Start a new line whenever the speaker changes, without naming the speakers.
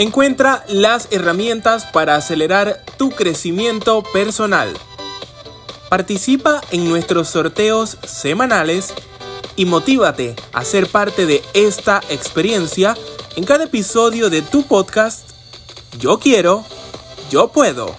Encuentra las herramientas para acelerar tu crecimiento personal. Participa en nuestros sorteos semanales y motívate a ser parte de esta experiencia en cada episodio de tu podcast Yo quiero, yo puedo.